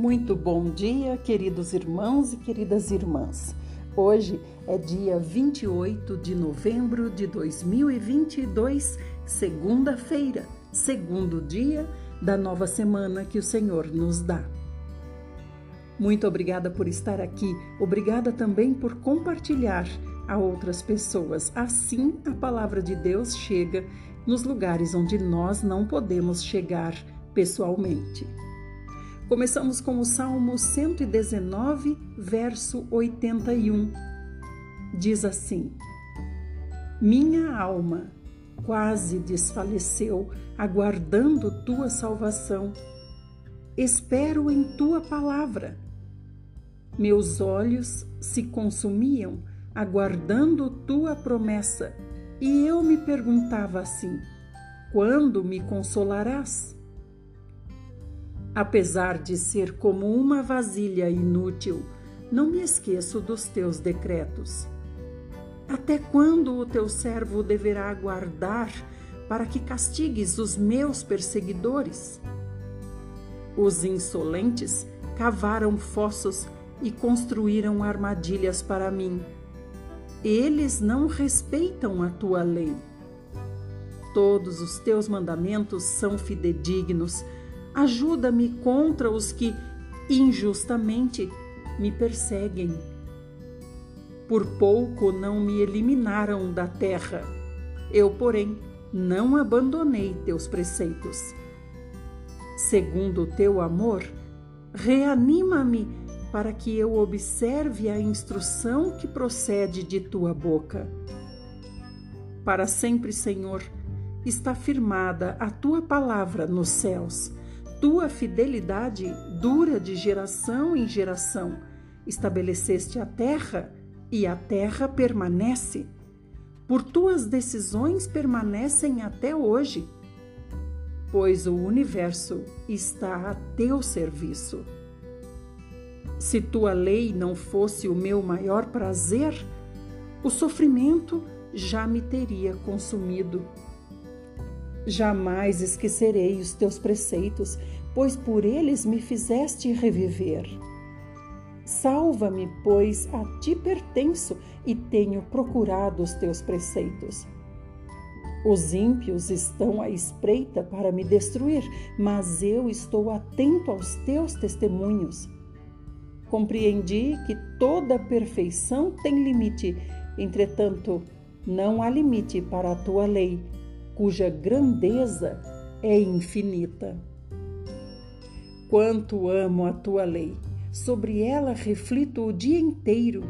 Muito bom dia, queridos irmãos e queridas irmãs. Hoje é dia 28 de novembro de 2022, segunda-feira, segundo dia da nova semana que o Senhor nos dá. Muito obrigada por estar aqui, obrigada também por compartilhar a outras pessoas. Assim, a palavra de Deus chega nos lugares onde nós não podemos chegar pessoalmente. Começamos com o Salmo 119, verso 81. Diz assim: Minha alma quase desfaleceu, aguardando tua salvação. Espero em tua palavra. Meus olhos se consumiam, aguardando tua promessa, e eu me perguntava assim: quando me consolarás? Apesar de ser como uma vasilha inútil, não me esqueço dos teus decretos. Até quando o teu servo deverá aguardar para que castigues os meus perseguidores? Os insolentes cavaram fossos e construíram armadilhas para mim. Eles não respeitam a tua lei. Todos os teus mandamentos são fidedignos Ajuda-me contra os que injustamente me perseguem. Por pouco não me eliminaram da terra. Eu, porém, não abandonei teus preceitos. Segundo o teu amor, reanima-me para que eu observe a instrução que procede de tua boca. Para sempre, Senhor, está firmada a tua palavra nos céus tua fidelidade dura de geração em geração. Estabeleceste a terra e a terra permanece. Por tuas decisões permanecem até hoje, pois o universo está a teu serviço. Se tua lei não fosse o meu maior prazer, o sofrimento já me teria consumido. Jamais esquecerei os teus preceitos, pois por eles me fizeste reviver. Salva-me, pois a ti pertenço e tenho procurado os teus preceitos. Os ímpios estão à espreita para me destruir, mas eu estou atento aos teus testemunhos. Compreendi que toda perfeição tem limite, entretanto, não há limite para a tua lei cuja grandeza é infinita. Quanto amo a tua lei, sobre ela reflito o dia inteiro.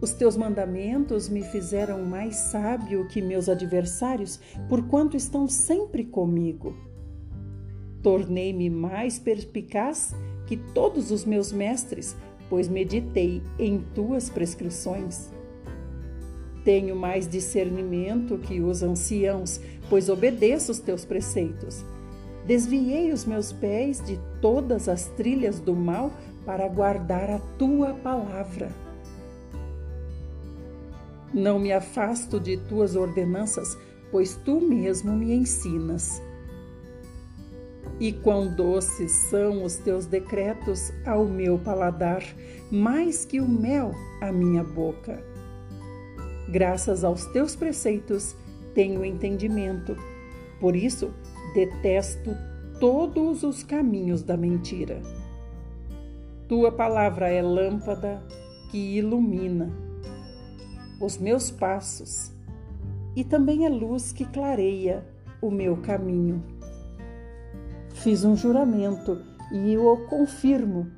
Os teus mandamentos me fizeram mais sábio que meus adversários, porquanto estão sempre comigo. Tornei-me mais perspicaz que todos os meus mestres, pois meditei em tuas prescrições. Tenho mais discernimento que os anciãos, pois obedeço os teus preceitos. Desviei os meus pés de todas as trilhas do mal para guardar a tua palavra. Não me afasto de tuas ordenanças, pois tu mesmo me ensinas. E quão doces são os teus decretos ao meu paladar, mais que o mel à minha boca. Graças aos teus preceitos tenho entendimento. Por isso, detesto todos os caminhos da mentira. Tua palavra é lâmpada que ilumina os meus passos e também é luz que clareia o meu caminho. Fiz um juramento e o confirmo.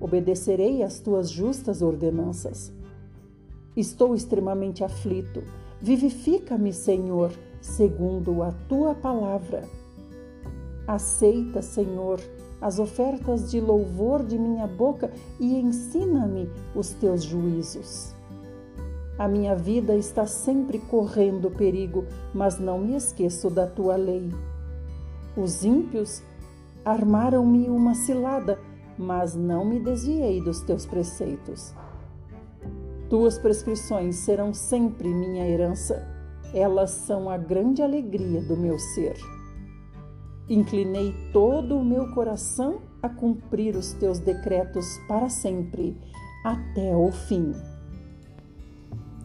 Obedecerei às tuas justas ordenanças. Estou extremamente aflito. Vivifica-me, Senhor, segundo a tua palavra. Aceita, Senhor, as ofertas de louvor de minha boca e ensina-me os teus juízos. A minha vida está sempre correndo perigo, mas não me esqueço da tua lei. Os ímpios armaram-me uma cilada, mas não me desviei dos teus preceitos. Tuas prescrições serão sempre minha herança, elas são a grande alegria do meu ser. Inclinei todo o meu coração a cumprir os teus decretos para sempre, até o fim.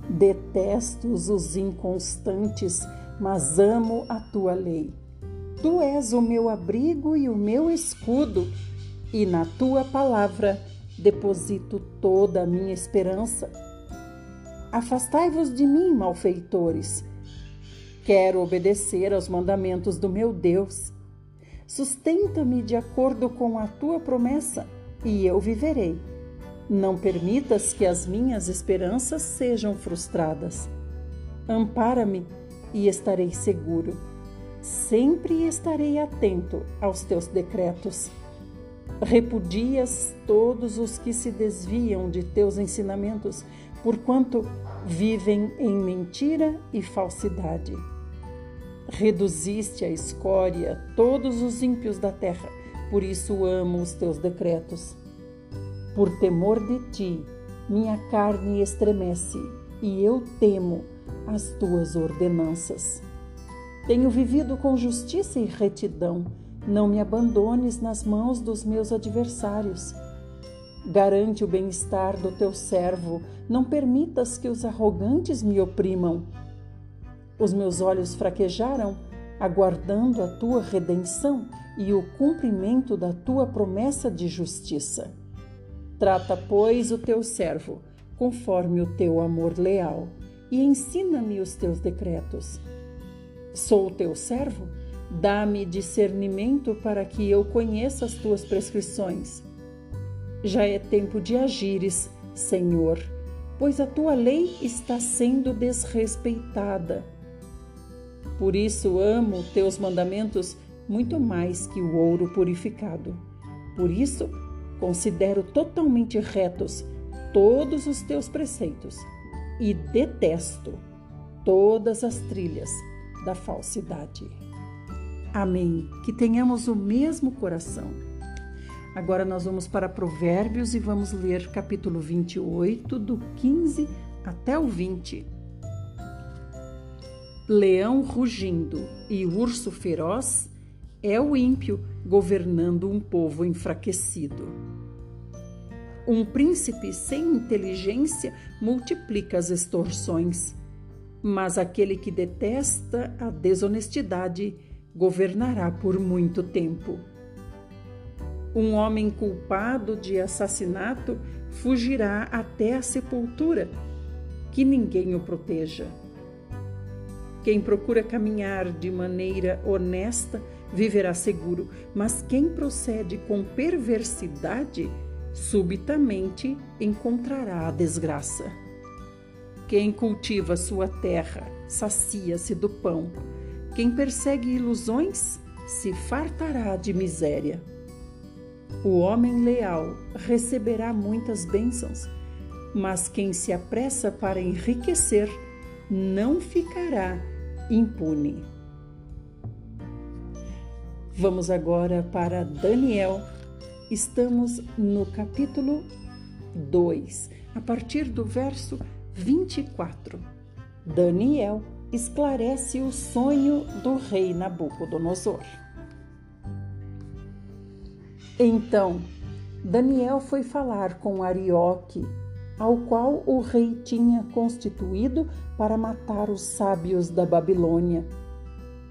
Detesto os inconstantes, mas amo a tua lei. Tu és o meu abrigo e o meu escudo, e na tua palavra deposito toda a minha esperança. Afastai-vos de mim, malfeitores. Quero obedecer aos mandamentos do meu Deus. Sustenta-me de acordo com a tua promessa, e eu viverei. Não permitas que as minhas esperanças sejam frustradas. Ampara-me e estarei seguro. Sempre estarei atento aos teus decretos. Repudias todos os que se desviam de teus ensinamentos, porquanto vivem em mentira e falsidade. Reduziste à escória todos os ímpios da terra, por isso amo os teus decretos. Por temor de ti, minha carne estremece e eu temo as tuas ordenanças. Tenho vivido com justiça e retidão. Não me abandones nas mãos dos meus adversários. Garante o bem-estar do teu servo. Não permitas que os arrogantes me oprimam. Os meus olhos fraquejaram, aguardando a tua redenção e o cumprimento da tua promessa de justiça. Trata, pois, o teu servo conforme o teu amor leal e ensina-me os teus decretos. Sou o teu servo? Dá-me discernimento para que eu conheça as tuas prescrições. Já é tempo de agires, Senhor, pois a tua lei está sendo desrespeitada. Por isso amo teus mandamentos muito mais que o ouro purificado. Por isso Considero totalmente retos todos os teus preceitos e detesto todas as trilhas da falsidade. Amém. Que tenhamos o mesmo coração. Agora nós vamos para Provérbios e vamos ler capítulo 28, do 15 até o 20. Leão rugindo e urso feroz é o ímpio governando um povo enfraquecido. Um príncipe sem inteligência multiplica as extorsões, mas aquele que detesta a desonestidade governará por muito tempo. Um homem culpado de assassinato fugirá até a sepultura, que ninguém o proteja. Quem procura caminhar de maneira honesta viverá seguro, mas quem procede com perversidade subitamente encontrará a desgraça. Quem cultiva sua terra sacia-se do pão. Quem persegue ilusões se fartará de miséria. O homem leal receberá muitas bênçãos, mas quem se apressa para enriquecer não ficará impune. Vamos agora para Daniel. Estamos no capítulo 2, a partir do verso 24. Daniel esclarece o sonho do rei Nabucodonosor. Então, Daniel foi falar com Arioque, ao qual o rei tinha constituído para matar os sábios da Babilônia,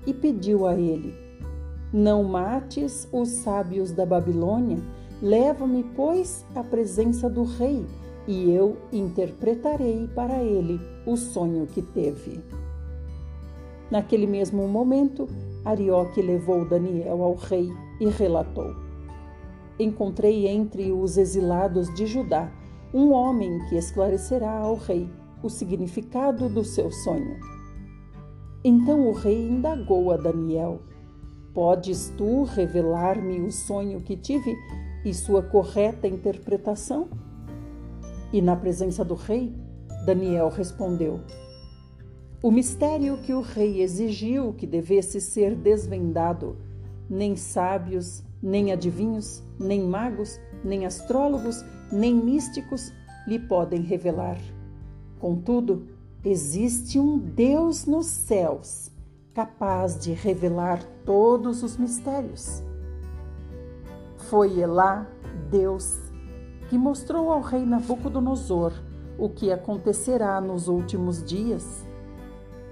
e pediu a ele: não mates os sábios da Babilônia, leva-me, pois, à presença do rei, e eu interpretarei para ele o sonho que teve. Naquele mesmo momento, Arioque levou Daniel ao rei e relatou: Encontrei entre os exilados de Judá um homem que esclarecerá ao rei o significado do seu sonho. Então o rei indagou a Daniel Podes tu revelar-me o sonho que tive e sua correta interpretação? E na presença do rei, Daniel respondeu: O mistério que o rei exigiu que devesse ser desvendado, nem sábios, nem adivinhos, nem magos, nem astrólogos, nem místicos lhe podem revelar. Contudo, existe um Deus nos céus capaz de revelar todos os mistérios. Foi Elá, Deus, que mostrou ao rei Nabucodonosor o que acontecerá nos últimos dias.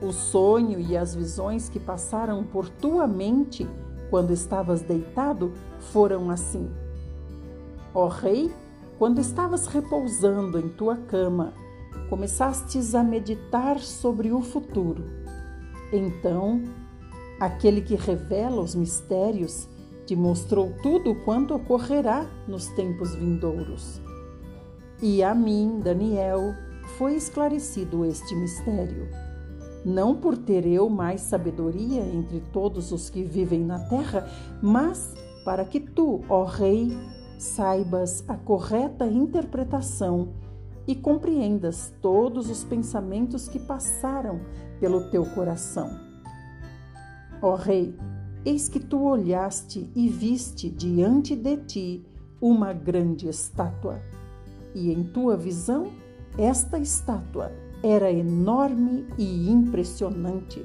O sonho e as visões que passaram por tua mente quando estavas deitado foram assim. Ó rei, quando estavas repousando em tua cama, começastes a meditar sobre o futuro. Então, aquele que revela os mistérios te mostrou tudo quanto ocorrerá nos tempos vindouros. E a mim, Daniel, foi esclarecido este mistério. Não por ter eu mais sabedoria entre todos os que vivem na terra, mas para que tu, ó Rei, saibas a correta interpretação e compreendas todos os pensamentos que passaram pelo teu coração. Ó Rei, eis que tu olhaste e viste diante de ti uma grande estátua. E em tua visão, esta estátua era enorme e impressionante.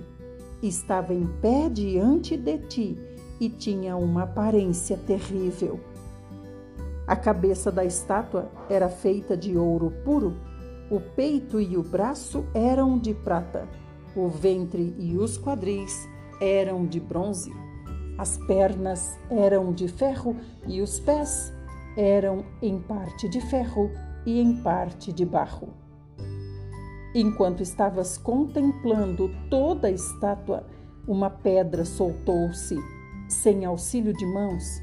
Estava em pé diante de ti e tinha uma aparência terrível. A cabeça da estátua era feita de ouro puro, o peito e o braço eram de prata, o ventre e os quadris eram de bronze, as pernas eram de ferro e os pés eram em parte de ferro e em parte de barro. Enquanto estavas contemplando toda a estátua, uma pedra soltou-se, sem auxílio de mãos,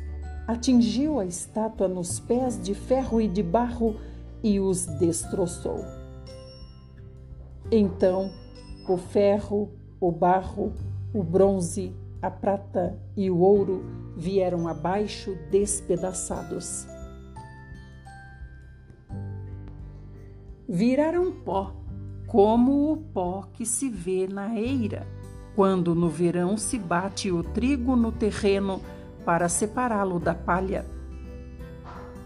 atingiu a estátua nos pés de ferro e de barro e os destroçou. Então o ferro, o barro, o bronze, a prata e o ouro vieram abaixo despedaçados. Viraram pó, como o pó que se vê na eira, quando no verão se bate o trigo no terreno para separá-lo da palha.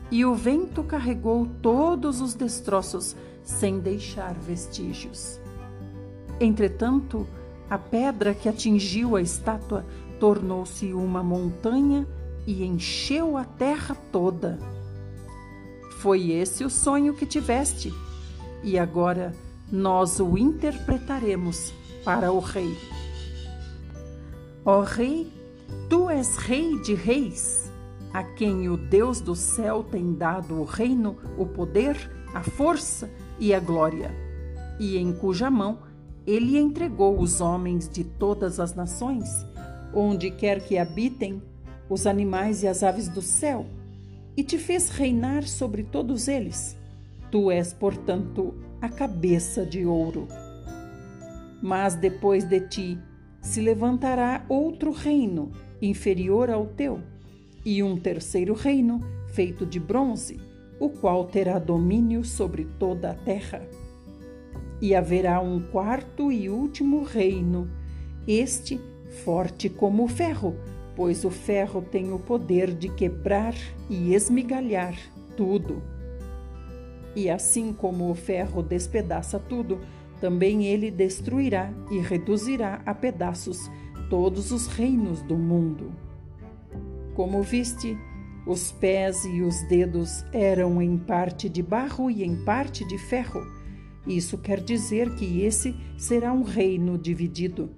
E o vento carregou todos os destroços sem deixar vestígios. Entretanto, a pedra que atingiu a estátua tornou-se uma montanha e encheu a terra toda. Foi esse o sonho que tiveste, e agora nós o interpretaremos para o rei. Ó rei, Tu és Rei de Reis, a quem o Deus do céu tem dado o reino, o poder, a força e a glória, e em cuja mão ele entregou os homens de todas as nações, onde quer que habitem, os animais e as aves do céu, e te fez reinar sobre todos eles. Tu és, portanto, a cabeça de ouro. Mas depois de ti se levantará outro reino inferior ao teu, e um terceiro reino feito de bronze, o qual terá domínio sobre toda a terra. E haverá um quarto e último reino, este forte como o ferro, pois o ferro tem o poder de quebrar e esmigalhar tudo. E assim como o ferro despedaça tudo, também ele destruirá e reduzirá a pedaços todos os reinos do mundo. Como viste, os pés e os dedos eram em parte de barro e em parte de ferro. Isso quer dizer que esse será um reino dividido.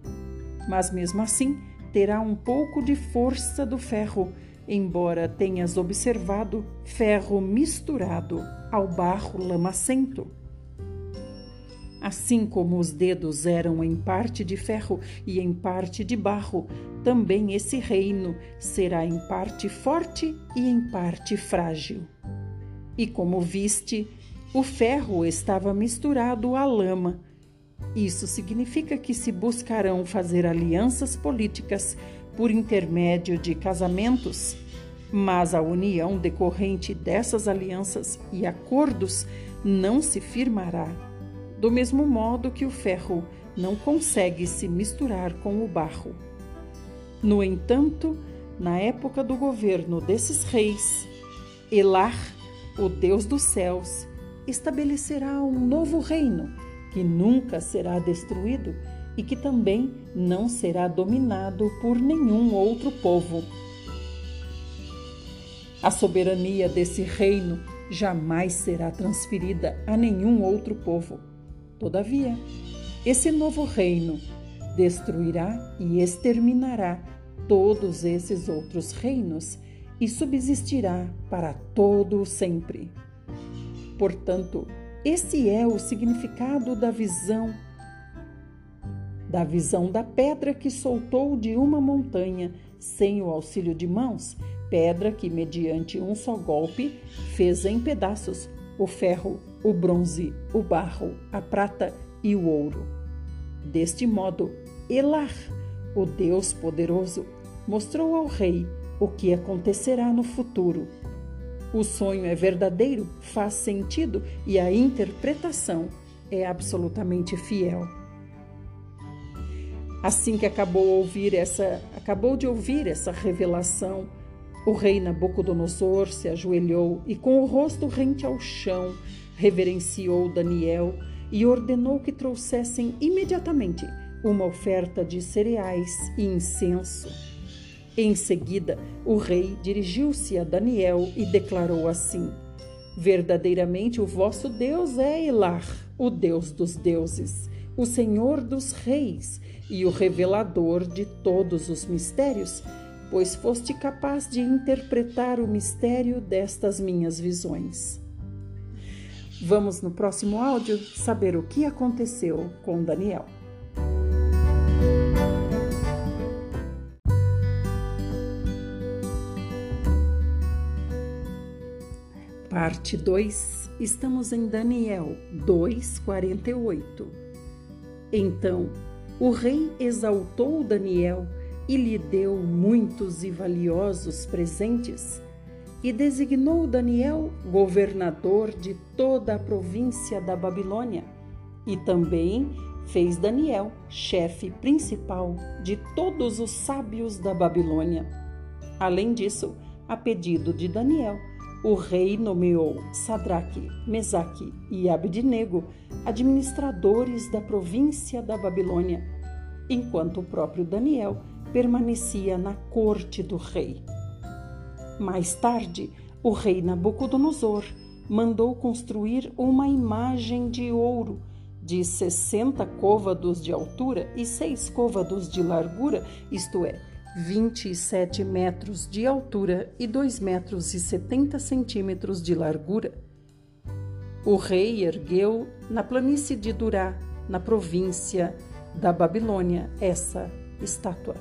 Mas mesmo assim, terá um pouco de força do ferro, embora tenhas observado ferro misturado ao barro lamacento. Assim como os dedos eram em parte de ferro e em parte de barro, também esse reino será em parte forte e em parte frágil. E como viste, o ferro estava misturado à lama. Isso significa que se buscarão fazer alianças políticas por intermédio de casamentos, mas a união decorrente dessas alianças e acordos não se firmará do mesmo modo que o ferro não consegue se misturar com o barro. No entanto, na época do governo desses reis, Elar, o Deus dos céus, estabelecerá um novo reino que nunca será destruído e que também não será dominado por nenhum outro povo. A soberania desse reino jamais será transferida a nenhum outro povo. Todavia, esse novo reino destruirá e exterminará todos esses outros reinos e subsistirá para todo o sempre. Portanto, esse é o significado da visão da visão da pedra que soltou de uma montanha sem o auxílio de mãos, pedra que mediante um só golpe fez em pedaços o ferro, o bronze, o barro, a prata e o ouro. Deste modo, Elar, o Deus poderoso, mostrou ao rei o que acontecerá no futuro. O sonho é verdadeiro, faz sentido e a interpretação é absolutamente fiel. Assim que acabou, ouvir essa, acabou de ouvir essa revelação, o rei Nabucodonosor se ajoelhou e, com o rosto rente ao chão, reverenciou Daniel e ordenou que trouxessem imediatamente uma oferta de cereais e incenso. Em seguida, o rei dirigiu-se a Daniel e declarou assim: Verdadeiramente o vosso Deus é Elar, o Deus dos deuses, o Senhor dos reis e o revelador de todos os mistérios, pois foste capaz de interpretar o mistério destas minhas visões. Vamos no próximo áudio saber o que aconteceu com Daniel. Parte 2, estamos em Daniel 2:48. Então, o rei exaltou Daniel e lhe deu muitos e valiosos presentes, e designou Daniel governador de toda a província da Babilônia, e também fez Daniel chefe principal de todos os sábios da Babilônia. Além disso, a pedido de Daniel, o rei nomeou Sadraque, Mesaque e Abednego administradores da província da Babilônia, enquanto o próprio Daniel permanecia na corte do rei. Mais tarde, o rei Nabucodonosor mandou construir uma imagem de ouro de 60 côvados de altura e 6 côvados de largura, isto é, 27 metros de altura e 2 metros e 70 centímetros de largura. O rei ergueu na planície de Durá, na província da Babilônia, essa estátua.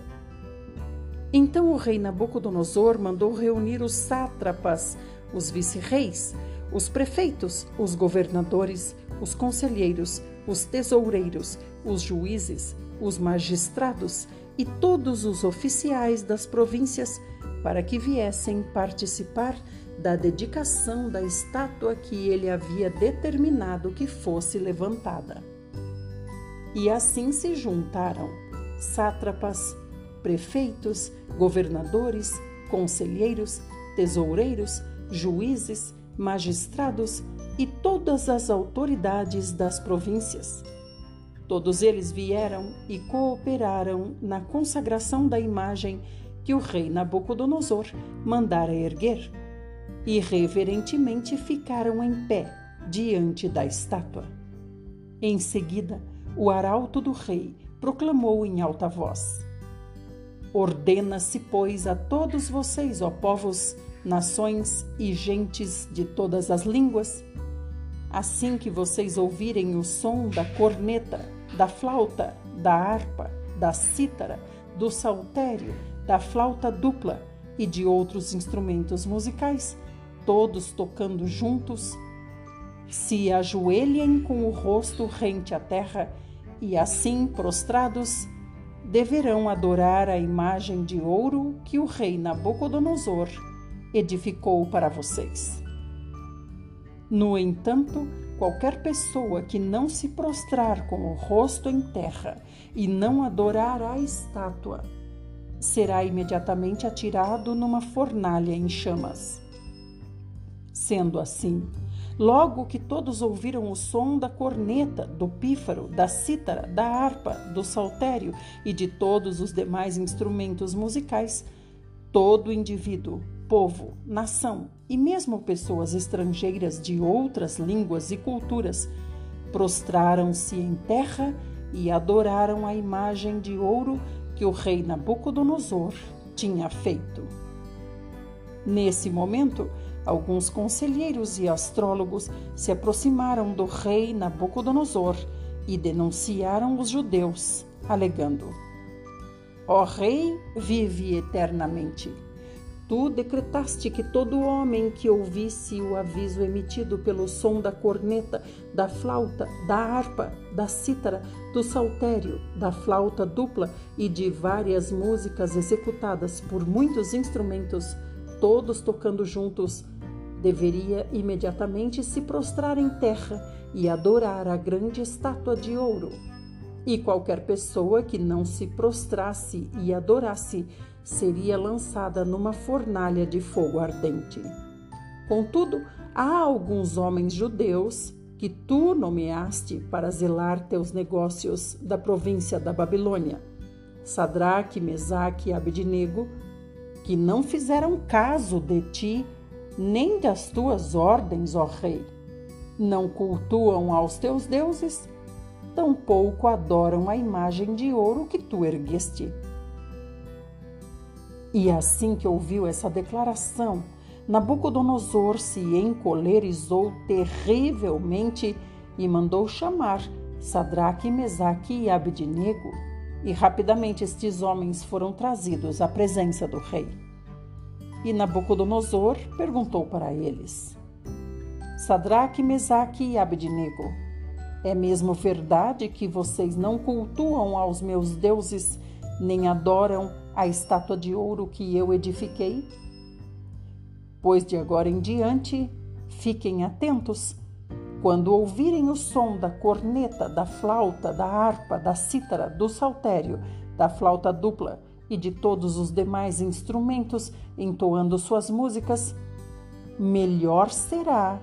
Então o rei Nabucodonosor mandou reunir os sátrapas, os vice-reis, os prefeitos, os governadores, os conselheiros, os tesoureiros, os juízes, os magistrados e todos os oficiais das províncias para que viessem participar da dedicação da estátua que ele havia determinado que fosse levantada. E assim se juntaram sátrapas, prefeitos, governadores, conselheiros, tesoureiros, juízes, magistrados e todas as autoridades das províncias Todos eles vieram e cooperaram na consagração da imagem que o rei Nabucodonosor mandara erguer, e reverentemente ficaram em pé diante da estátua. Em seguida, o arauto do rei proclamou em alta voz: Ordena-se, pois, a todos vocês, ó povos, nações e gentes de todas as línguas, assim que vocês ouvirem o som da corneta, da flauta, da harpa, da cítara, do saltério, da flauta dupla e de outros instrumentos musicais, todos tocando juntos, se ajoelhem com o rosto rente à terra e assim prostrados deverão adorar a imagem de ouro que o rei Nabucodonosor edificou para vocês. No entanto, Qualquer pessoa que não se prostrar com o rosto em terra e não adorar a estátua será imediatamente atirado numa fornalha em chamas. Sendo assim, Logo que todos ouviram o som da corneta, do pífaro, da cítara, da harpa, do saltério e de todos os demais instrumentos musicais, todo indivíduo, povo, nação e mesmo pessoas estrangeiras de outras línguas e culturas prostraram-se em terra e adoraram a imagem de ouro que o rei Nabucodonosor tinha feito. Nesse momento, alguns conselheiros e astrólogos se aproximaram do rei Nabucodonosor e denunciaram os judeus, alegando: Ó rei, vive eternamente. Tu decretaste que todo homem que ouvisse o aviso emitido pelo som da corneta, da flauta, da harpa, da cítara, do saltério, da flauta dupla e de várias músicas executadas por muitos instrumentos, todos tocando juntos, deveria imediatamente se prostrar em terra e adorar a grande estátua de ouro. E qualquer pessoa que não se prostrasse e adorasse seria lançada numa fornalha de fogo ardente. Contudo, há alguns homens judeus que tu nomeaste para zelar teus negócios da província da Babilônia, Sadraque, Mesaque e Abednego, que não fizeram caso de ti nem das tuas ordens, ó rei. Não cultuam aos teus deuses, tampouco adoram a imagem de ouro que tu ergueste. E assim que ouviu essa declaração, Nabucodonosor se encolerizou terrivelmente e mandou chamar Sadraque, Mesaque e Abednego. E rapidamente estes homens foram trazidos à presença do rei. E Nabucodonosor perguntou para eles: Sadraque, Mesaque e Abednego, é mesmo verdade que vocês não cultuam aos meus deuses, nem adoram a estátua de ouro que eu edifiquei? Pois de agora em diante, fiquem atentos. Quando ouvirem o som da corneta, da flauta, da harpa, da cítara, do saltério, da flauta dupla e de todos os demais instrumentos entoando suas músicas, melhor será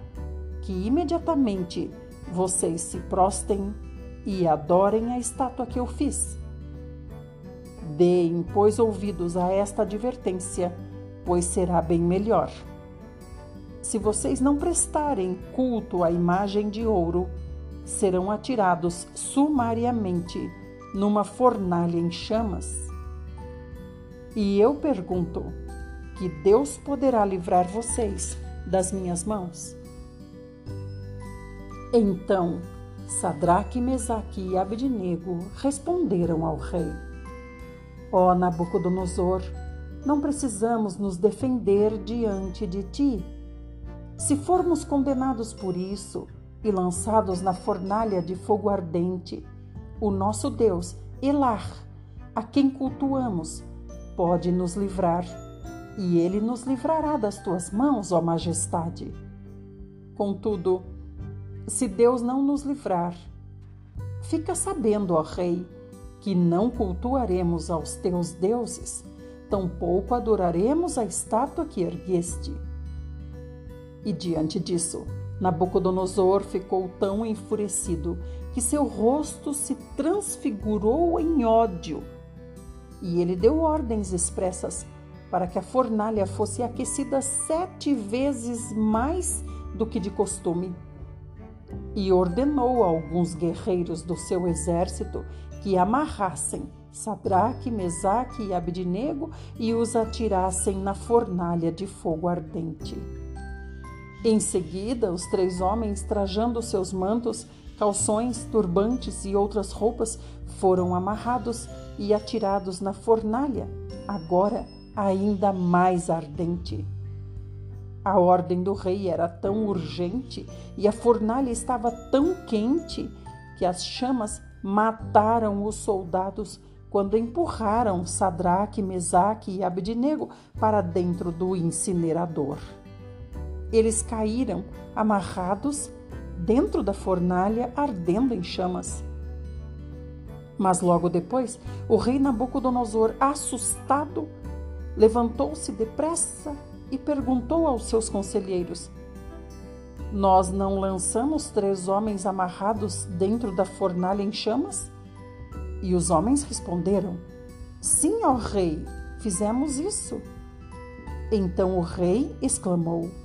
que imediatamente vocês se prostem e adorem a estátua que eu fiz. Deem, pois, ouvidos a esta advertência, pois será bem melhor. Se vocês não prestarem culto à imagem de ouro, serão atirados sumariamente numa fornalha em chamas. E eu pergunto: que Deus poderá livrar vocês das minhas mãos? Então, Sadraque, Mesaque e Abednego responderam ao rei: Ó oh, Nabucodonosor, não precisamos nos defender diante de ti. Se formos condenados por isso e lançados na fornalha de fogo ardente, o nosso Deus, Elar, a quem cultuamos, pode nos livrar, e ele nos livrará das tuas mãos, ó Majestade. Contudo, se Deus não nos livrar, fica sabendo, ó Rei, que não cultuaremos aos teus deuses, tampouco adoraremos a estátua que ergueste. E diante disso, Nabucodonosor ficou tão enfurecido que seu rosto se transfigurou em ódio. E ele deu ordens expressas para que a fornalha fosse aquecida sete vezes mais do que de costume. E ordenou a alguns guerreiros do seu exército que amarrassem Sadraque, Mesaque e Abednego e os atirassem na fornalha de fogo ardente. Em seguida, os três homens, trajando seus mantos, calções, turbantes e outras roupas, foram amarrados e atirados na fornalha, agora ainda mais ardente. A ordem do rei era tão urgente e a fornalha estava tão quente que as chamas mataram os soldados quando empurraram Sadraque, Mesaque e Abednego para dentro do incinerador. Eles caíram amarrados dentro da fornalha ardendo em chamas. Mas logo depois, o rei Nabucodonosor, assustado, levantou-se depressa e perguntou aos seus conselheiros: Nós não lançamos três homens amarrados dentro da fornalha em chamas? E os homens responderam: Sim, ó rei, fizemos isso. Então o rei exclamou: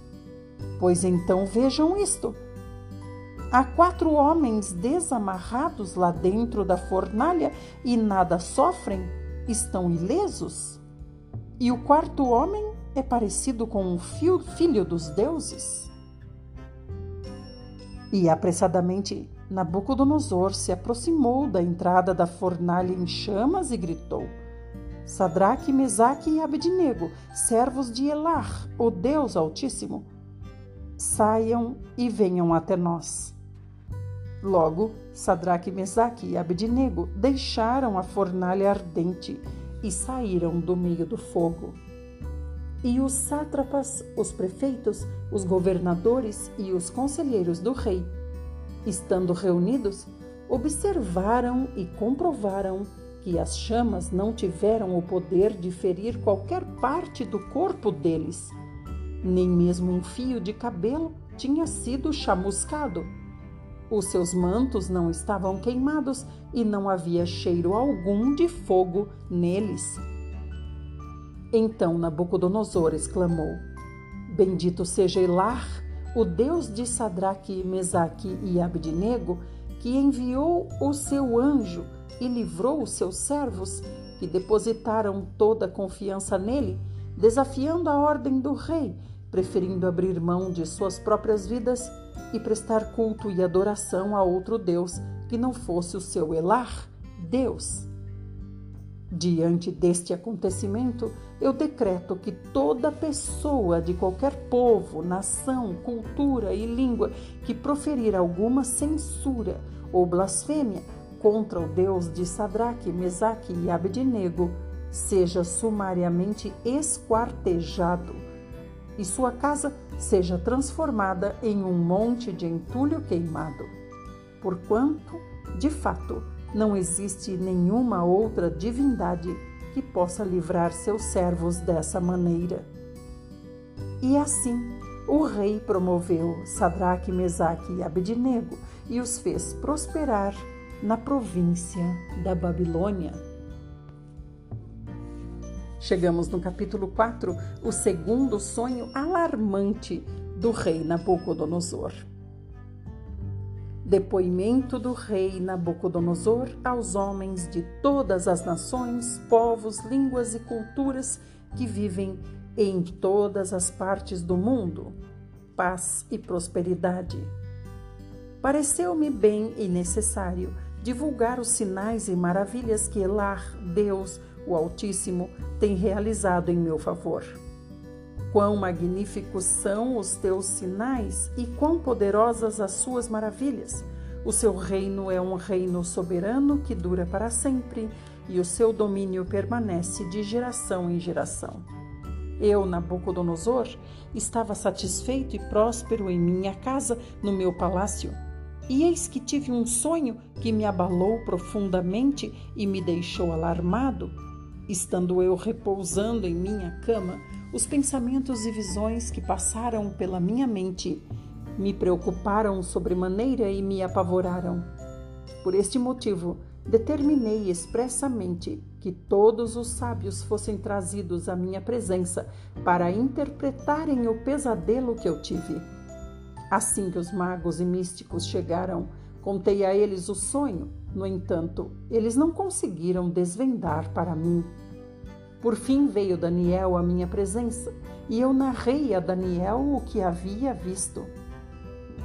Pois então vejam isto. Há quatro homens desamarrados lá dentro da fornalha e nada sofrem, estão ilesos. E o quarto homem é parecido com um filho dos deuses. E apressadamente Nabucodonosor se aproximou da entrada da fornalha em chamas e gritou: Sadraque, Mesaque e Abednego, servos de Elar, o Deus Altíssimo, saiam e venham até nós. Logo, Sadraque, Mesaque e Abednego deixaram a fornalha ardente e saíram do meio do fogo. E os sátrapas, os prefeitos, os governadores e os conselheiros do rei, estando reunidos, observaram e comprovaram que as chamas não tiveram o poder de ferir qualquer parte do corpo deles, nem mesmo um fio de cabelo tinha sido chamuscado os seus mantos não estavam queimados e não havia cheiro algum de fogo neles. Então Nabucodonosor exclamou: Bendito seja Elar, o Deus de Sadraque, Mesaque e Abednego, que enviou o seu anjo e livrou os seus servos, que depositaram toda a confiança nele, desafiando a ordem do rei, preferindo abrir mão de suas próprias vidas e prestar culto e adoração a outro Deus que não fosse o seu Elar, Deus. Diante deste acontecimento, eu decreto que toda pessoa de qualquer povo, nação, cultura e língua que proferir alguma censura ou blasfêmia contra o Deus de Sadraque, Mesaque e Abednego seja sumariamente esquartejado e sua casa seja transformada em um monte de entulho queimado. Porquanto, de fato, não existe nenhuma outra divindade que possa livrar seus servos dessa maneira. E assim, o rei promoveu Sadraque, Mesaque e Abednego e os fez prosperar na província da Babilônia. Chegamos no capítulo 4, o segundo sonho alarmante do rei Nabucodonosor. Depoimento do rei Nabucodonosor aos homens de todas as nações, povos, línguas e culturas que vivem em todas as partes do mundo. Paz e prosperidade. Pareceu-me bem e necessário divulgar os sinais e maravilhas que Elar, Deus, o Altíssimo, tem realizado em meu favor. Quão magníficos são os teus sinais e quão poderosas as suas maravilhas! O seu reino é um reino soberano que dura para sempre e o seu domínio permanece de geração em geração. Eu, Nabucodonosor, estava satisfeito e próspero em minha casa, no meu palácio. E eis que tive um sonho que me abalou profundamente e me deixou alarmado Estando eu repousando em minha cama, os pensamentos e visões que passaram pela minha mente me preocuparam sobremaneira e me apavoraram. Por este motivo, determinei expressamente que todos os sábios fossem trazidos à minha presença para interpretarem o pesadelo que eu tive. Assim que os magos e místicos chegaram, contei a eles o sonho. No entanto, eles não conseguiram desvendar para mim por fim veio Daniel à minha presença e eu narrei a Daniel o que havia visto.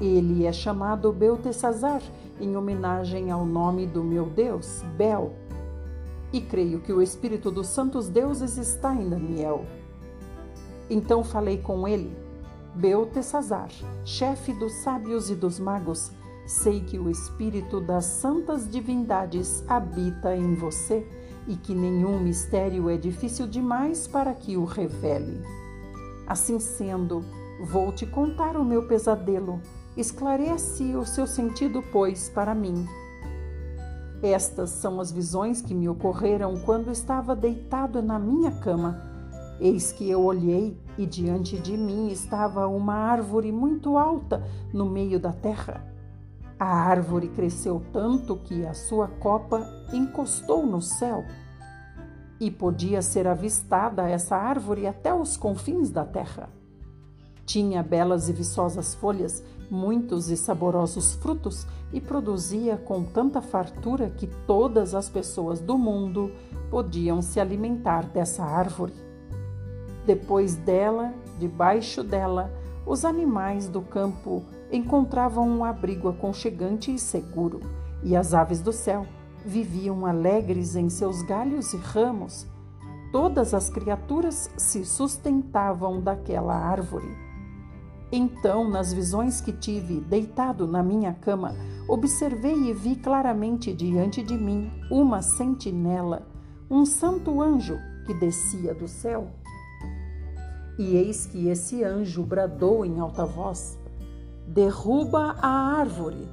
Ele é chamado Beltesazar em homenagem ao nome do meu Deus, Bel. E creio que o Espírito dos Santos Deuses está em Daniel. Então falei com ele, Beltesazar, chefe dos sábios e dos magos, sei que o Espírito das santas divindades habita em você e que nenhum mistério é difícil demais para que o revele. Assim sendo, vou te contar o meu pesadelo. Esclarece o seu sentido, pois, para mim. Estas são as visões que me ocorreram quando estava deitado na minha cama. Eis que eu olhei e diante de mim estava uma árvore muito alta no meio da terra. A árvore cresceu tanto que a sua copa encostou no céu e podia ser avistada essa árvore até os confins da terra. Tinha belas e viçosas folhas, muitos e saborosos frutos e produzia com tanta fartura que todas as pessoas do mundo podiam se alimentar dessa árvore. Depois dela, debaixo dela, os animais do campo encontravam um abrigo aconchegante e seguro, e as aves do céu viviam alegres em seus galhos e ramos. Todas as criaturas se sustentavam daquela árvore. Então, nas visões que tive, deitado na minha cama, observei e vi claramente diante de mim uma sentinela, um santo anjo que descia do céu. E eis que esse anjo bradou em alta voz: Derruba a árvore,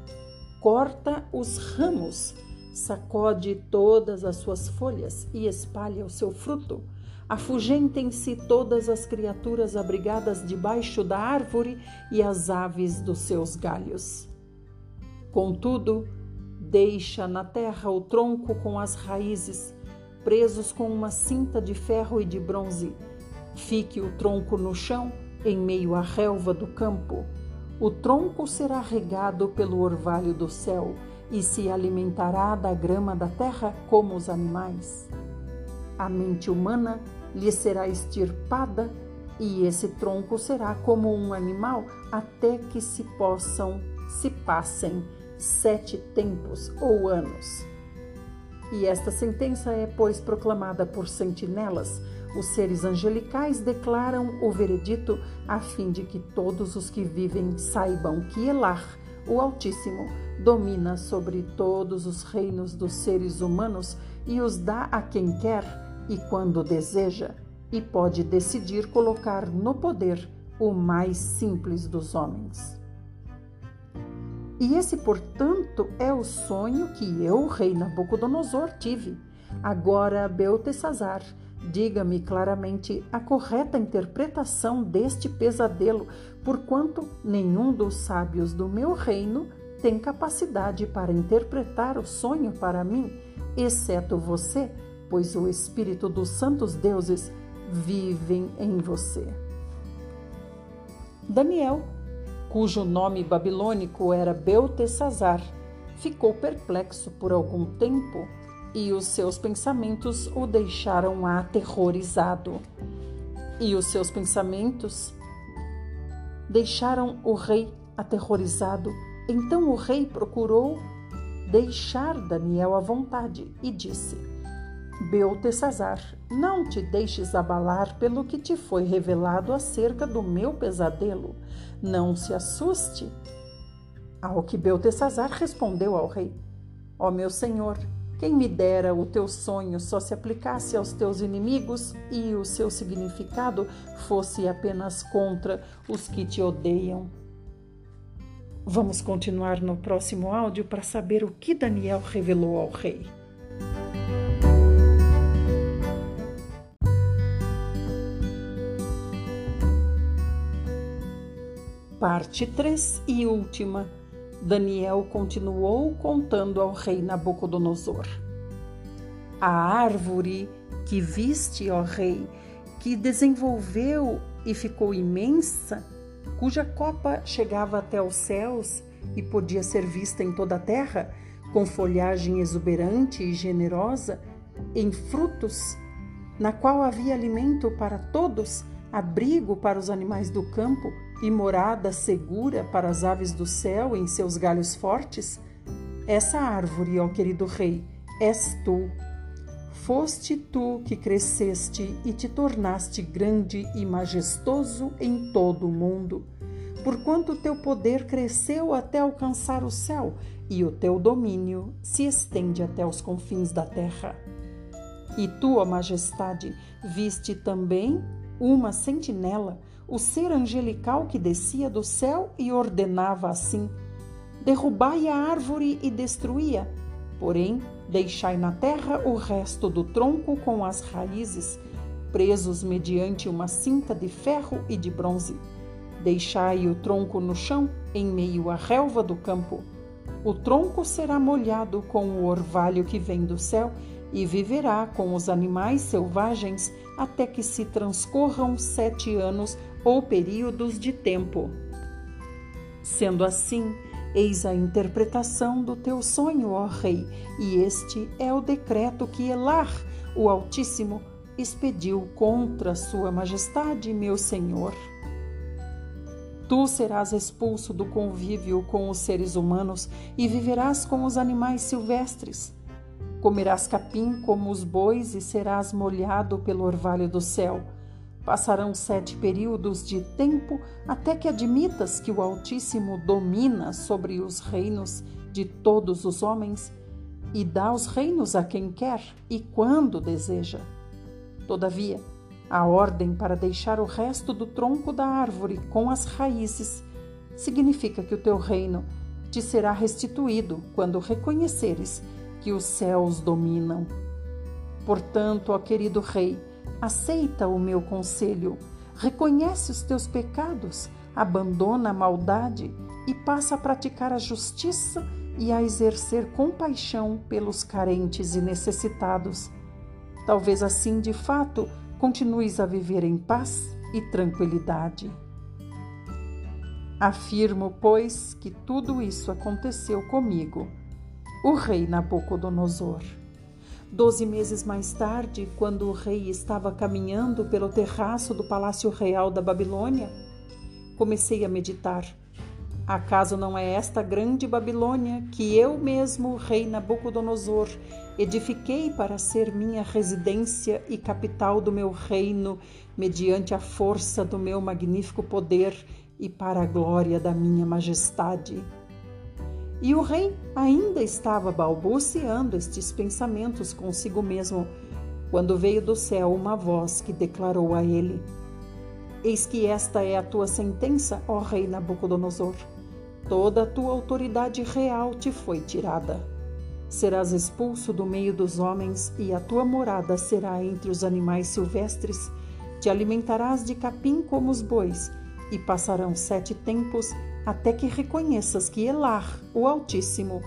corta os ramos, sacode todas as suas folhas e espalha o seu fruto. Afugentem-se todas as criaturas abrigadas debaixo da árvore e as aves dos seus galhos. Contudo, deixa na terra o tronco com as raízes, presos com uma cinta de ferro e de bronze Fique o tronco no chão, em meio à relva do campo. O tronco será regado pelo orvalho do céu e se alimentará da grama da terra como os animais. A mente humana lhe será extirpada e esse tronco será como um animal até que se possam, se passem sete tempos ou anos. E esta sentença é, pois, proclamada por sentinelas os seres angelicais declaram o veredito a fim de que todos os que vivem saibam que Elar, o Altíssimo, domina sobre todos os reinos dos seres humanos e os dá a quem quer e quando deseja, e pode decidir colocar no poder o mais simples dos homens. E esse, portanto, é o sonho que eu, rei Nabucodonosor, tive. Agora, Beltesazar, Diga-me claramente a correta interpretação deste pesadelo, porquanto nenhum dos sábios do meu reino tem capacidade para interpretar o sonho para mim, exceto você, pois o Espírito dos santos deuses vivem em você. Daniel, cujo nome babilônico era Beltesazar, ficou perplexo por algum tempo e os seus pensamentos o deixaram aterrorizado. E os seus pensamentos deixaram o rei aterrorizado. Então o rei procurou deixar Daniel à vontade e disse: Beltesazar, não te deixes abalar pelo que te foi revelado acerca do meu pesadelo. Não se assuste. Ao que Beltesazar respondeu ao rei: Ó oh, meu senhor, quem me dera o teu sonho só se aplicasse aos teus inimigos e o seu significado fosse apenas contra os que te odeiam. Vamos continuar no próximo áudio para saber o que Daniel revelou ao rei. Parte 3 e última Daniel continuou contando ao rei Nabucodonosor. A árvore que viste, ó rei, que desenvolveu e ficou imensa, cuja copa chegava até os céus e podia ser vista em toda a terra, com folhagem exuberante e generosa, em frutos, na qual havia alimento para todos, abrigo para os animais do campo, e morada segura para as aves do céu em seus galhos fortes? Essa árvore, ó querido rei, és tu. Foste tu que cresceste e te tornaste grande e majestoso em todo o mundo, porquanto teu poder cresceu até alcançar o céu e o teu domínio se estende até os confins da terra. E tua majestade, viste também uma sentinela o ser angelical que descia do céu e ordenava assim: Derrubai a árvore e destruía, porém deixai na terra o resto do tronco com as raízes, presos mediante uma cinta de ferro e de bronze. Deixai o tronco no chão, em meio à relva do campo. O tronco será molhado com o orvalho que vem do céu e viverá com os animais selvagens até que se transcorram sete anos ou períodos de tempo. Sendo assim, eis a interpretação do teu sonho, ó Rei, e este é o decreto que Elar, o Altíssimo, expediu contra Sua Majestade, meu Senhor. Tu serás expulso do convívio com os seres humanos e viverás com os animais silvestres. Comerás capim como os bois e serás molhado pelo orvalho do céu. Passarão sete períodos de tempo até que admitas que o Altíssimo domina sobre os reinos de todos os homens e dá os reinos a quem quer e quando deseja. Todavia, a ordem para deixar o resto do tronco da árvore com as raízes significa que o teu reino te será restituído quando reconheceres que os céus dominam. Portanto, ó querido Rei, aceita o meu conselho, reconhece os teus pecados, abandona a maldade e passa a praticar a justiça e a exercer compaixão pelos carentes e necessitados. Talvez assim, de fato, continues a viver em paz e tranquilidade. Afirmo, pois, que tudo isso aconteceu comigo o rei Nabucodonosor. Doze meses mais tarde, quando o rei estava caminhando pelo terraço do palácio real da Babilônia, comecei a meditar. Acaso não é esta grande Babilônia que eu mesmo, rei Nabucodonosor, edifiquei para ser minha residência e capital do meu reino, mediante a força do meu magnífico poder e para a glória da minha majestade? E o rei ainda estava balbuciando estes pensamentos consigo mesmo, quando veio do céu uma voz que declarou a ele: Eis que esta é a tua sentença, ó rei Nabucodonosor. Toda a tua autoridade real te foi tirada. Serás expulso do meio dos homens, e a tua morada será entre os animais silvestres. Te alimentarás de capim como os bois, e passarão sete tempos até que reconheças que Elar, o Altíssimo,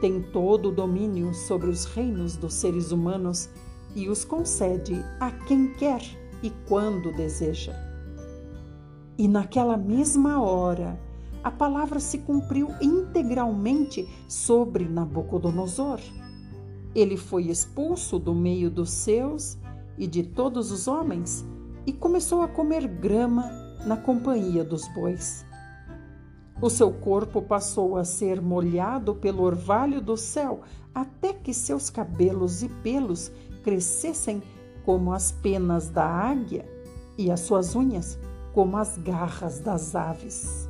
tem todo o domínio sobre os reinos dos seres humanos e os concede a quem quer e quando deseja. E naquela mesma hora, a palavra se cumpriu integralmente sobre Nabucodonosor. Ele foi expulso do meio dos seus e de todos os homens e começou a comer grama na companhia dos bois. O seu corpo passou a ser molhado pelo orvalho do céu, até que seus cabelos e pelos crescessem como as penas da águia e as suas unhas como as garras das aves.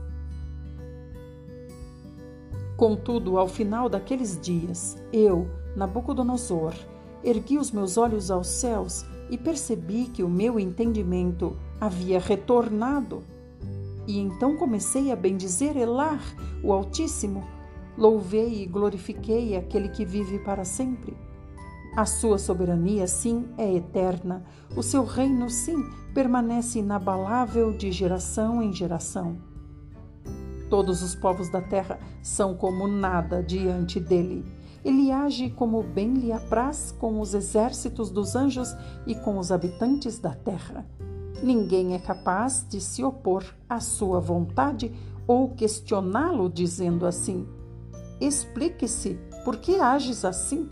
Contudo, ao final daqueles dias, eu, Nabucodonosor, ergui os meus olhos aos céus e percebi que o meu entendimento havia retornado e então comecei a bendizer Elar, o Altíssimo. Louvei e glorifiquei aquele que vive para sempre. A sua soberania, sim, é eterna. O seu reino, sim, permanece inabalável de geração em geração. Todos os povos da terra são como nada diante dele. Ele age como bem lhe apraz com os exércitos dos anjos e com os habitantes da terra. Ninguém é capaz de se opor à sua vontade ou questioná-lo, dizendo assim: Explique-se, por que ages assim?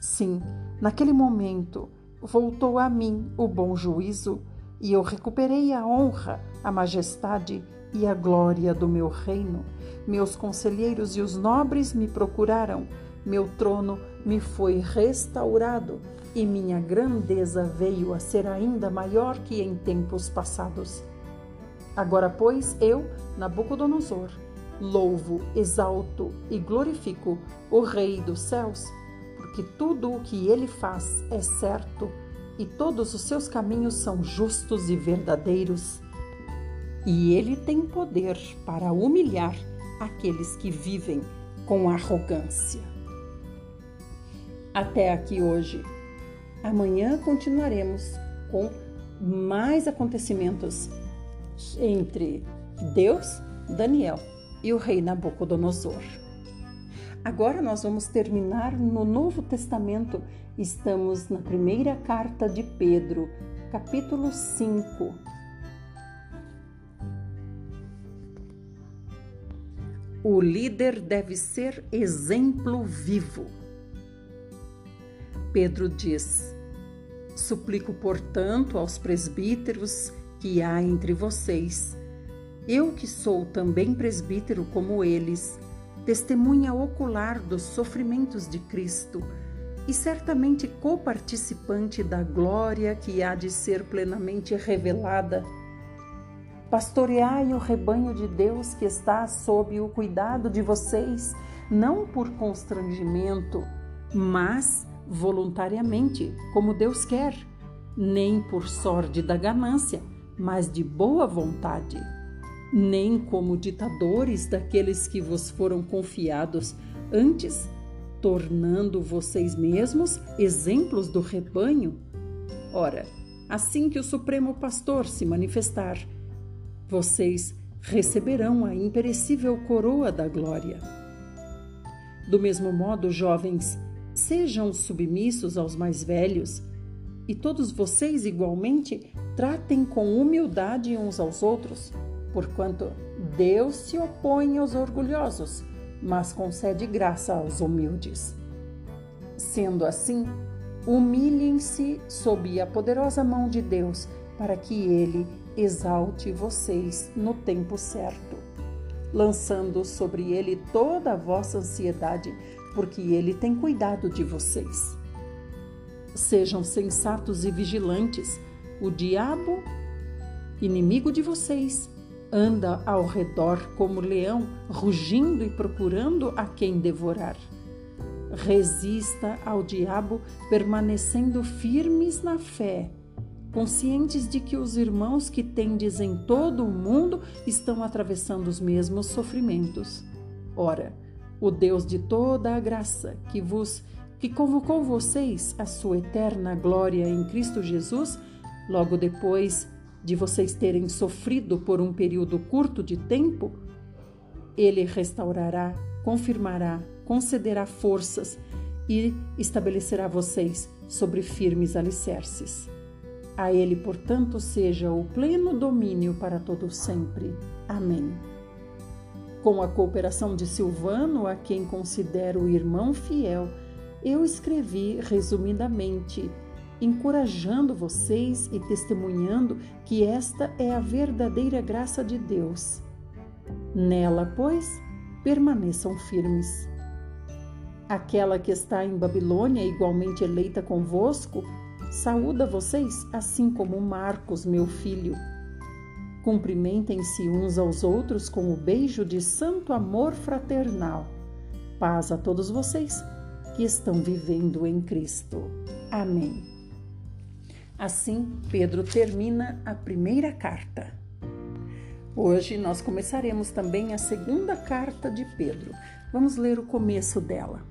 Sim, naquele momento voltou a mim o bom juízo e eu recuperei a honra, a majestade e a glória do meu reino. Meus conselheiros e os nobres me procuraram, meu trono me foi restaurado e minha grandeza veio a ser ainda maior que em tempos passados. Agora, pois, eu, Nabucodonosor, louvo, exalto e glorifico o Rei dos céus, porque tudo o que ele faz é certo e todos os seus caminhos são justos e verdadeiros. E ele tem poder para humilhar aqueles que vivem com arrogância. Até aqui hoje Amanhã continuaremos com mais acontecimentos entre Deus, Daniel e o rei Nabucodonosor. Agora nós vamos terminar no Novo Testamento. Estamos na primeira carta de Pedro, capítulo 5. O líder deve ser exemplo vivo. Pedro diz: Suplico, portanto, aos presbíteros que há entre vocês, eu que sou também presbítero como eles, testemunha ocular dos sofrimentos de Cristo e certamente coparticipante da glória que há de ser plenamente revelada. Pastoreai o rebanho de Deus que está sob o cuidado de vocês, não por constrangimento, mas voluntariamente, como Deus quer, nem por sorte da ganância, mas de boa vontade, nem como ditadores daqueles que vos foram confiados, antes tornando vocês mesmos exemplos do rebanho. Ora, assim que o Supremo Pastor se manifestar, vocês receberão a imperecível coroa da glória. Do mesmo modo, jovens, Sejam submissos aos mais velhos, e todos vocês igualmente tratem com humildade uns aos outros, porquanto Deus se opõe aos orgulhosos, mas concede graça aos humildes. Sendo assim, humilhem-se sob a poderosa mão de Deus, para que ele exalte vocês no tempo certo, lançando sobre ele toda a vossa ansiedade, porque ele tem cuidado de vocês. Sejam sensatos e vigilantes. O diabo, inimigo de vocês, anda ao redor como leão, rugindo e procurando a quem devorar. Resista ao diabo, permanecendo firmes na fé, conscientes de que os irmãos que tendes em todo o mundo estão atravessando os mesmos sofrimentos. Ora, o Deus de toda a graça, que vos que convocou vocês à sua eterna glória em Cristo Jesus, logo depois de vocês terem sofrido por um período curto de tempo, ele restaurará, confirmará, concederá forças e estabelecerá vocês sobre firmes alicerces. A ele, portanto, seja o pleno domínio para todo sempre. Amém. Com a cooperação de Silvano, a quem considero irmão fiel, eu escrevi resumidamente, encorajando vocês e testemunhando que esta é a verdadeira graça de Deus. Nela, pois, permaneçam firmes. Aquela que está em Babilônia, igualmente eleita convosco, saúda vocês, assim como Marcos, meu filho Cumprimentem-se uns aos outros com o beijo de santo amor fraternal. Paz a todos vocês que estão vivendo em Cristo. Amém. Assim, Pedro termina a primeira carta. Hoje nós começaremos também a segunda carta de Pedro. Vamos ler o começo dela.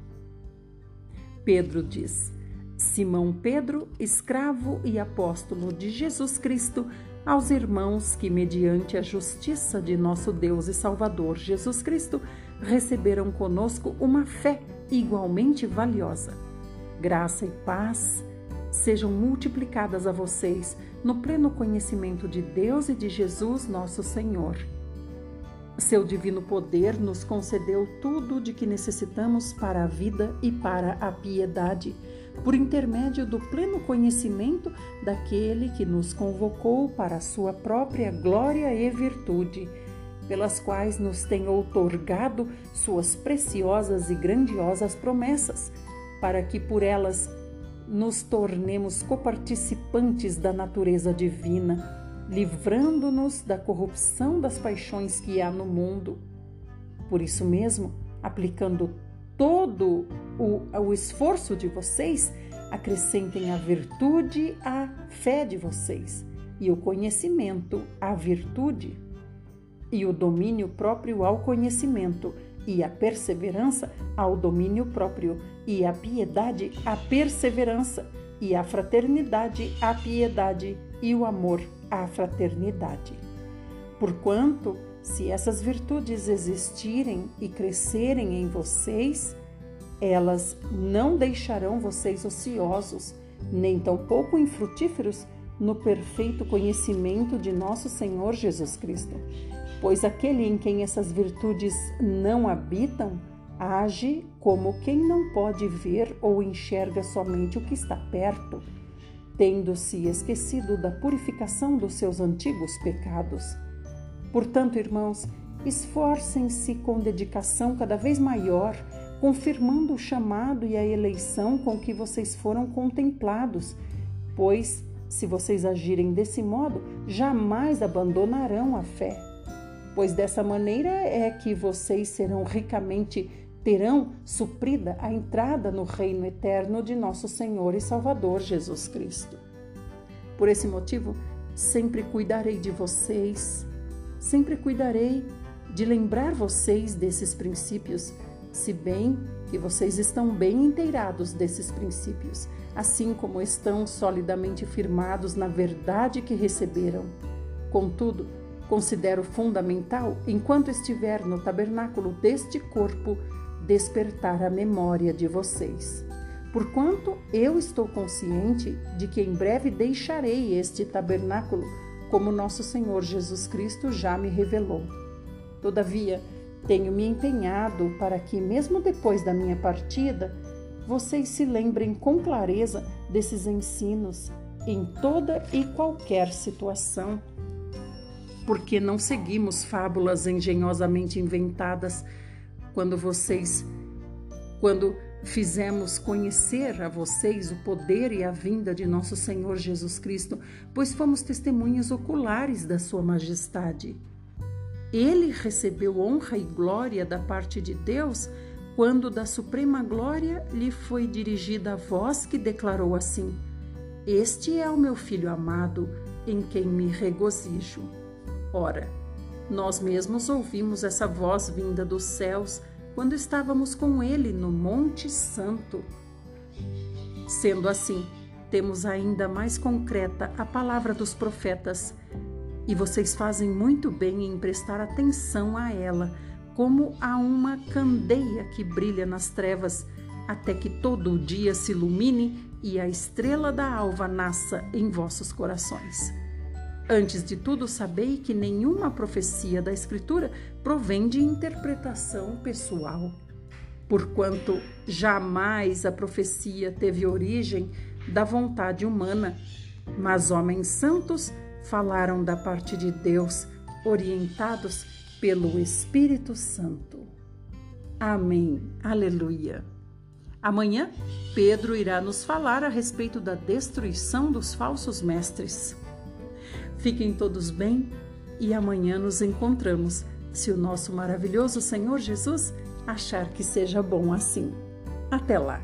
Pedro diz: Simão Pedro, escravo e apóstolo de Jesus Cristo, aos irmãos que, mediante a justiça de nosso Deus e Salvador Jesus Cristo, receberam conosco uma fé igualmente valiosa. Graça e paz sejam multiplicadas a vocês no pleno conhecimento de Deus e de Jesus, nosso Senhor. Seu divino poder nos concedeu tudo de que necessitamos para a vida e para a piedade por intermédio do pleno conhecimento daquele que nos convocou para a sua própria glória e virtude, pelas quais nos tem outorgado suas preciosas e grandiosas promessas, para que por elas nos tornemos coparticipantes da natureza divina, livrando-nos da corrupção das paixões que há no mundo. Por isso mesmo, aplicando todo o, o esforço de vocês, acrescentem a virtude à fé de vocês, e o conhecimento à virtude, e o domínio próprio ao conhecimento, e a perseverança ao domínio próprio, e a piedade à perseverança, e a fraternidade, a piedade e o amor à fraternidade. Porquanto, se essas virtudes existirem e crescerem em vocês, elas não deixarão vocês ociosos, nem tampouco infrutíferos no perfeito conhecimento de nosso Senhor Jesus Cristo. Pois aquele em quem essas virtudes não habitam, age como quem não pode ver ou enxerga somente o que está perto, tendo-se esquecido da purificação dos seus antigos pecados. Portanto, irmãos, esforcem-se com dedicação cada vez maior, confirmando o chamado e a eleição com que vocês foram contemplados, pois, se vocês agirem desse modo, jamais abandonarão a fé. Pois dessa maneira é que vocês serão ricamente terão suprida a entrada no reino eterno de nosso Senhor e Salvador Jesus Cristo. Por esse motivo, sempre cuidarei de vocês, sempre cuidarei de lembrar vocês desses princípios, se bem que vocês estão bem inteirados desses princípios, assim como estão solidamente firmados na verdade que receberam. Contudo, considero fundamental, enquanto estiver no tabernáculo deste corpo, despertar a memória de vocês. Porquanto eu estou consciente de que em breve deixarei este tabernáculo, como nosso Senhor Jesus Cristo já me revelou. Todavia, tenho me empenhado para que, mesmo depois da minha partida, vocês se lembrem com clareza desses ensinos em toda e qualquer situação. Porque não seguimos fábulas engenhosamente inventadas quando vocês, quando fizemos conhecer a vocês o poder e a vinda de nosso Senhor Jesus Cristo, pois fomos testemunhas oculares da Sua Majestade. Ele recebeu honra e glória da parte de Deus quando da suprema glória lhe foi dirigida a voz que declarou assim: Este é o meu filho amado, em quem me regozijo. Ora, nós mesmos ouvimos essa voz vinda dos céus quando estávamos com ele no Monte Santo. Sendo assim, temos ainda mais concreta a palavra dos profetas, e vocês fazem muito bem em prestar atenção a ela, como a uma candeia que brilha nas trevas, até que todo o dia se ilumine e a estrela da alva nasça em vossos corações. Antes de tudo, sabei que nenhuma profecia da Escritura provém de interpretação pessoal, porquanto jamais a profecia teve origem da vontade humana, mas homens santos falaram da parte de Deus, orientados pelo Espírito Santo. Amém. Aleluia. Amanhã, Pedro irá nos falar a respeito da destruição dos falsos mestres. Fiquem todos bem e amanhã nos encontramos, se o nosso maravilhoso Senhor Jesus achar que seja bom assim. Até lá!